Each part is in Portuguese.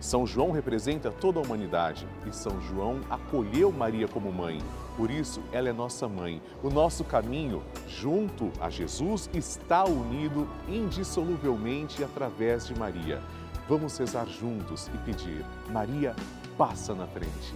São João representa toda a humanidade e São João acolheu Maria como mãe. Por isso, ela é nossa mãe. O nosso caminho junto a Jesus está unido indissoluvelmente através de Maria. Vamos rezar juntos e pedir: Maria, passa na frente.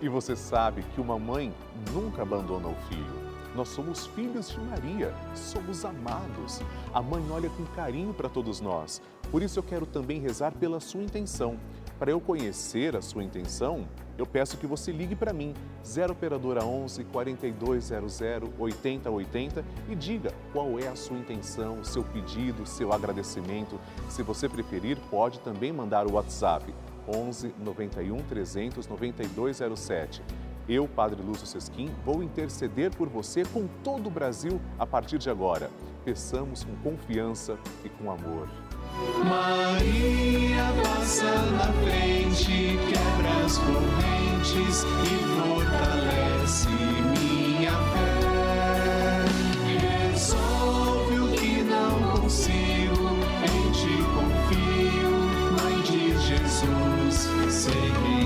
E você sabe que uma mãe nunca abandona o filho. Nós somos filhos de Maria, somos amados. A mãe olha com carinho para todos nós. Por isso eu quero também rezar pela sua intenção. Para eu conhecer a sua intenção, eu peço que você ligue para mim, 0 operadora 11 4200 8080 e diga qual é a sua intenção, seu pedido, seu agradecimento. Se você preferir, pode também mandar o WhatsApp 11 91 300 9207. Eu, Padre Lúcio Sesquim, vou interceder por você com todo o Brasil a partir de agora. Peçamos com confiança e com amor. Maria passa na frente, quebra as correntes e fortalece minha fé. Resolve o que não consigo, em ti confio, Mãe de Jesus, sei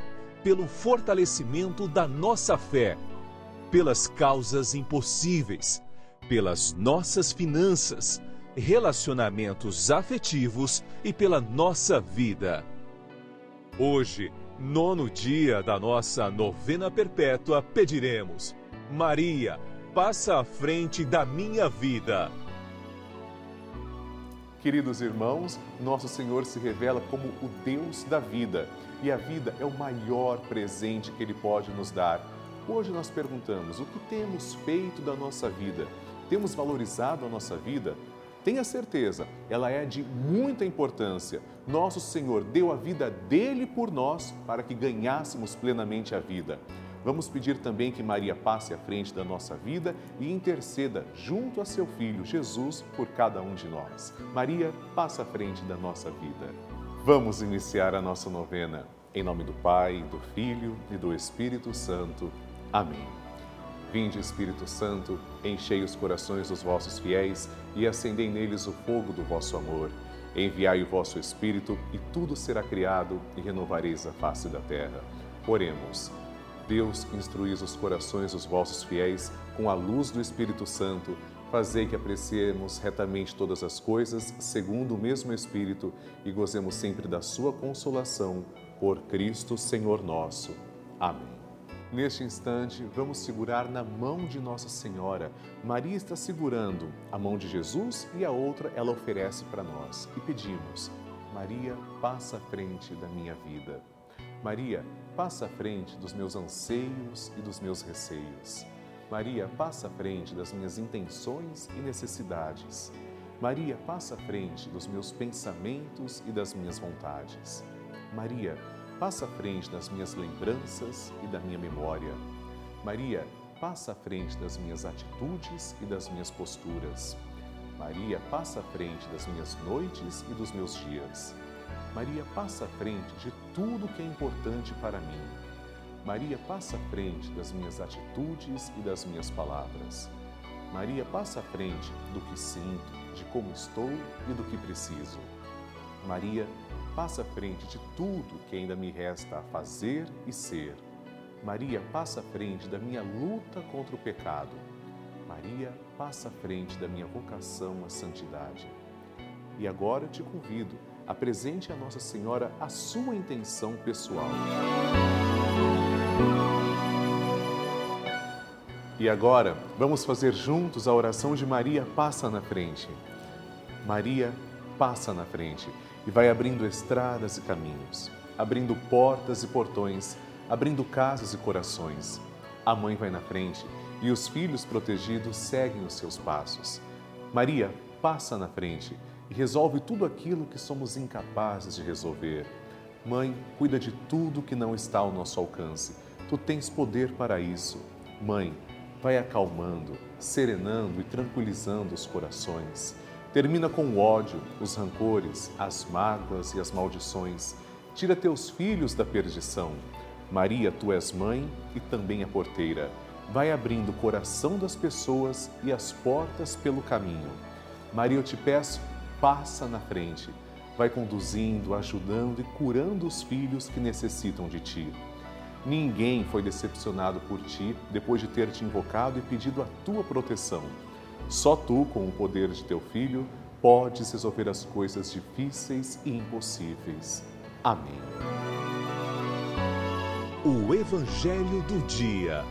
pelo fortalecimento da nossa fé pelas causas impossíveis, pelas nossas finanças, relacionamentos afetivos e pela nossa vida. Hoje, nono dia da nossa novena perpétua, pediremos: Maria, passa à frente da minha vida. Queridos irmãos, nosso Senhor se revela como o Deus da vida e a vida é o maior presente que Ele pode nos dar. Hoje nós perguntamos: o que temos feito da nossa vida? Temos valorizado a nossa vida? Tenha certeza, ela é de muita importância. Nosso Senhor deu a vida dele por nós para que ganhássemos plenamente a vida. Vamos pedir também que Maria passe à frente da nossa vida e interceda junto a seu filho Jesus por cada um de nós. Maria, passa à frente da nossa vida. Vamos iniciar a nossa novena. Em nome do Pai, do Filho e do Espírito Santo. Amém. Vinde, Espírito Santo, enchei os corações dos vossos fiéis e acendei neles o fogo do vosso amor. Enviai o vosso Espírito e tudo será criado e renovareis a face da terra. Oremos. Deus, instruís os corações dos vossos fiéis com a luz do Espírito Santo. Fazei que apreciemos retamente todas as coisas, segundo o mesmo Espírito, e gozemos sempre da sua consolação. Por Cristo, Senhor nosso. Amém. Neste instante, vamos segurar na mão de Nossa Senhora. Maria está segurando a mão de Jesus e a outra ela oferece para nós. E pedimos: Maria, passa à frente da minha vida. Maria, passa à frente dos meus anseios e dos meus receios. Maria, passa à frente das minhas intenções e necessidades. Maria, passa à frente dos meus pensamentos e das minhas vontades. Maria, passa à frente das minhas lembranças e da minha memória. Maria, passa à frente das minhas atitudes e das minhas posturas. Maria, passa à frente das minhas noites e dos meus dias. Maria, passa à frente de tudo que é importante para mim. Maria passa à frente das minhas atitudes e das minhas palavras. Maria passa à frente do que sinto, de como estou e do que preciso. Maria passa à frente de tudo que ainda me resta a fazer e ser. Maria passa à frente da minha luta contra o pecado. Maria passa à frente da minha vocação à santidade. E agora te convido, apresente a Nossa Senhora a sua intenção pessoal. E agora, vamos fazer juntos a oração de Maria passa na frente. Maria passa na frente e vai abrindo estradas e caminhos, abrindo portas e portões, abrindo casas e corações. A mãe vai na frente e os filhos protegidos seguem os seus passos. Maria passa na frente e resolve tudo aquilo que somos incapazes de resolver. Mãe, cuida de tudo que não está ao nosso alcance. Tu tens poder para isso. Mãe, vai acalmando, serenando e tranquilizando os corações. Termina com o ódio, os rancores, as mágoas e as maldições. Tira teus filhos da perdição. Maria, tu és mãe e também a porteira. Vai abrindo o coração das pessoas e as portas pelo caminho. Maria, eu te peço, passa na frente. Vai conduzindo, ajudando e curando os filhos que necessitam de ti. Ninguém foi decepcionado por ti depois de ter te invocado e pedido a tua proteção. Só tu, com o poder de teu filho, podes resolver as coisas difíceis e impossíveis. Amém. O Evangelho do Dia.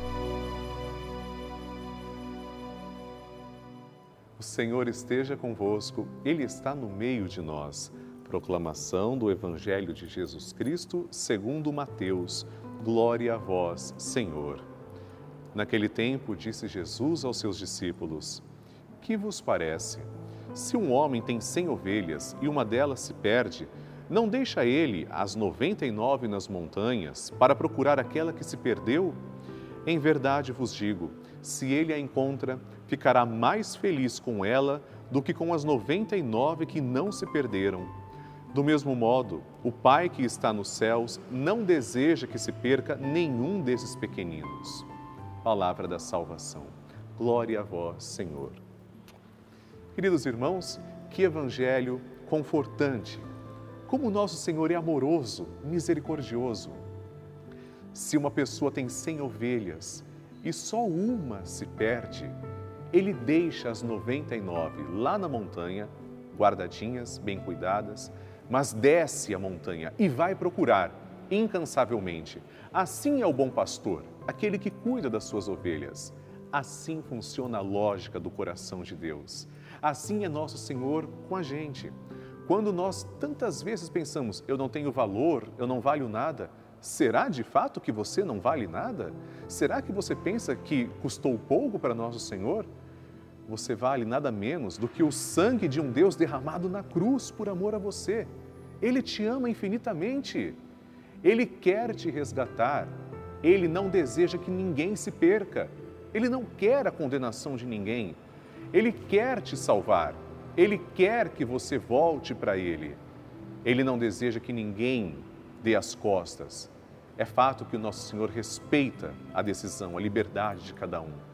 O Senhor esteja convosco, Ele está no meio de nós. Proclamação do Evangelho de Jesus Cristo, segundo Mateus. Glória a vós, Senhor. Naquele tempo, disse Jesus aos seus discípulos: Que vos parece? Se um homem tem cem ovelhas e uma delas se perde, não deixa ele as noventa e nove nas montanhas para procurar aquela que se perdeu? Em verdade vos digo: se ele a encontra, ficará mais feliz com ela do que com as noventa e nove que não se perderam. Do mesmo modo, o Pai que está nos céus não deseja que se perca nenhum desses pequeninos. Palavra da salvação. Glória a vós, Senhor. Queridos irmãos, que evangelho confortante. Como o nosso Senhor é amoroso, misericordioso. Se uma pessoa tem cem ovelhas e só uma se perde, ele deixa as 99 lá na montanha, guardadinhas, bem cuidadas, mas desce a montanha e vai procurar incansavelmente. Assim é o bom pastor, aquele que cuida das suas ovelhas. Assim funciona a lógica do coração de Deus. Assim é nosso Senhor com a gente. Quando nós tantas vezes pensamos, eu não tenho valor, eu não valho nada, será de fato que você não vale nada? Será que você pensa que custou pouco para nosso Senhor? Você vale nada menos do que o sangue de um Deus derramado na cruz por amor a você. Ele te ama infinitamente. Ele quer te resgatar. Ele não deseja que ninguém se perca. Ele não quer a condenação de ninguém. Ele quer te salvar. Ele quer que você volte para Ele. Ele não deseja que ninguém dê as costas. É fato que o nosso Senhor respeita a decisão, a liberdade de cada um.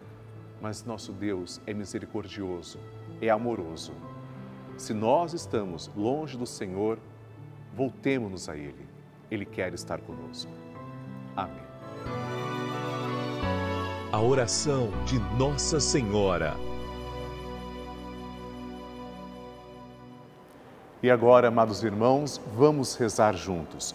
Mas nosso Deus é misericordioso, é amoroso. Se nós estamos longe do Senhor, voltemos-nos a Ele. Ele quer estar conosco. Amém. A oração de Nossa Senhora. E agora, amados irmãos, vamos rezar juntos.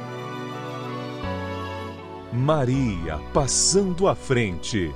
Maria passando à frente.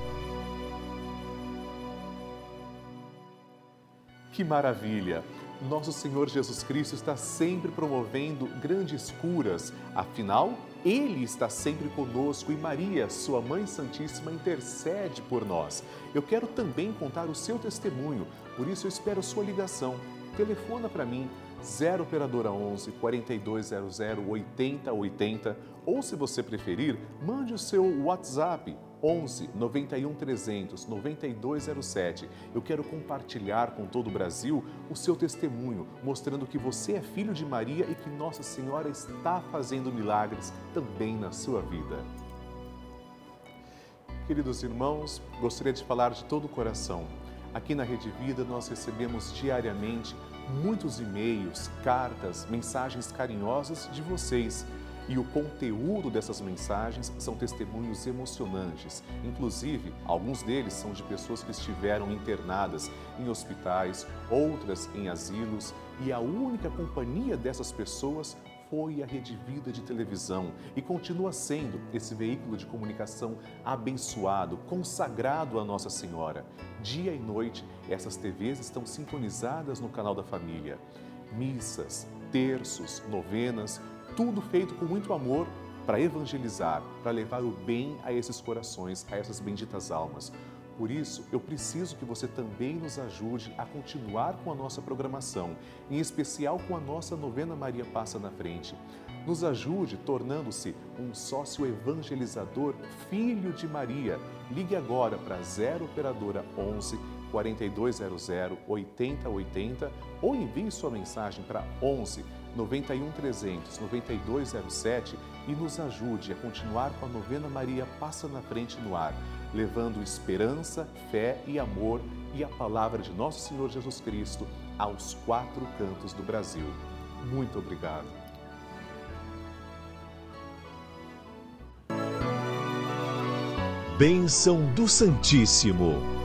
Que maravilha! Nosso Senhor Jesus Cristo está sempre promovendo grandes curas, afinal, Ele está sempre conosco e Maria, Sua Mãe Santíssima, intercede por nós. Eu quero também contar o seu testemunho, por isso eu espero sua ligação. Telefona para mim, 0 Operadora 11 4200 8080 ou, se você preferir, mande o seu WhatsApp 11 91 300 9207. Eu quero compartilhar com todo o Brasil o seu testemunho, mostrando que você é filho de Maria e que Nossa Senhora está fazendo milagres também na sua vida. Queridos irmãos, gostaria de falar de todo o coração. Aqui na Rede Vida nós recebemos diariamente muitos e-mails, cartas, mensagens carinhosas de vocês e o conteúdo dessas mensagens são testemunhos emocionantes. Inclusive, alguns deles são de pessoas que estiveram internadas em hospitais, outras em asilos, e a única companhia dessas pessoas foi a Rede Vida de televisão e continua sendo esse veículo de comunicação abençoado, consagrado a Nossa Senhora. Dia e noite, essas TVs estão sintonizadas no canal da família. Missas, terços, novenas, tudo feito com muito amor para evangelizar, para levar o bem a esses corações, a essas benditas almas. Por isso, eu preciso que você também nos ajude a continuar com a nossa programação, em especial com a nossa novena Maria Passa na Frente. Nos ajude tornando-se um sócio evangelizador, filho de Maria. Ligue agora para 0 Operadora 11 4200 8080 ou envie sua mensagem para 11 91 300 9207 e nos ajude a continuar com a novena Maria Passa na Frente no ar, levando esperança, fé e amor e a palavra de nosso Senhor Jesus Cristo aos quatro cantos do Brasil. Muito obrigado. Bênção do Santíssimo.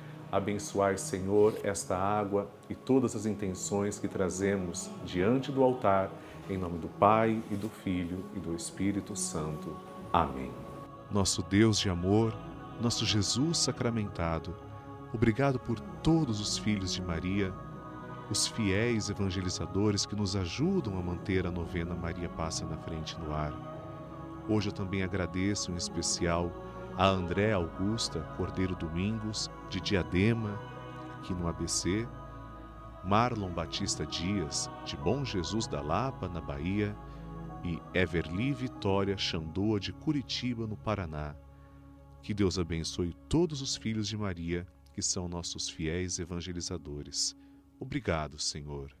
Abençoai, Senhor, esta água e todas as intenções que trazemos diante do altar, em nome do Pai e do Filho e do Espírito Santo. Amém. Nosso Deus de amor, nosso Jesus sacramentado, obrigado por todos os filhos de Maria, os fiéis evangelizadores que nos ajudam a manter a novena Maria Passa na Frente no ar Hoje eu também agradeço em especial a André Augusta Cordeiro Domingos, de Diadema, aqui no ABC, Marlon Batista Dias, de Bom Jesus da Lapa, na Bahia, e Everly Vitória Xandoa, de Curitiba, no Paraná. Que Deus abençoe todos os filhos de Maria, que são nossos fiéis evangelizadores. Obrigado, Senhor.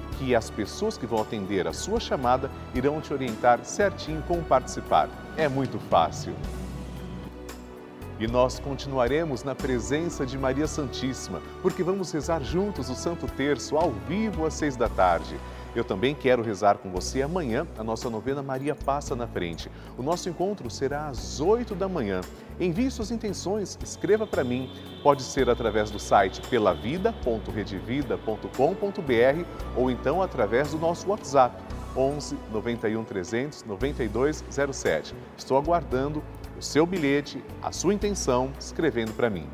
que as pessoas que vão atender a sua chamada irão te orientar certinho como participar. É muito fácil. E nós continuaremos na presença de Maria Santíssima, porque vamos rezar juntos o Santo Terço ao vivo às seis da tarde. Eu também quero rezar com você amanhã a nossa novena Maria Passa na Frente. O nosso encontro será às 8 da manhã. Envie suas intenções, escreva para mim. Pode ser através do site pelavida.redevida.com.br ou então através do nosso WhatsApp 11 91 300 9207. Estou aguardando o seu bilhete, a sua intenção, escrevendo para mim.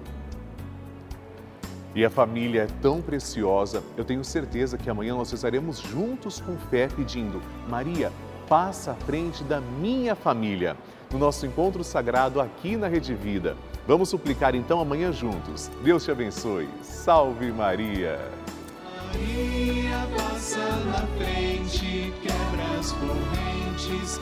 E a família é tão preciosa, eu tenho certeza que amanhã nós rezaremos juntos com fé, pedindo: Maria, passa à frente da minha família, no nosso encontro sagrado aqui na Rede Vida. Vamos suplicar então amanhã juntos. Deus te abençoe. Salve Maria! Maria passa na frente, quebra as correntes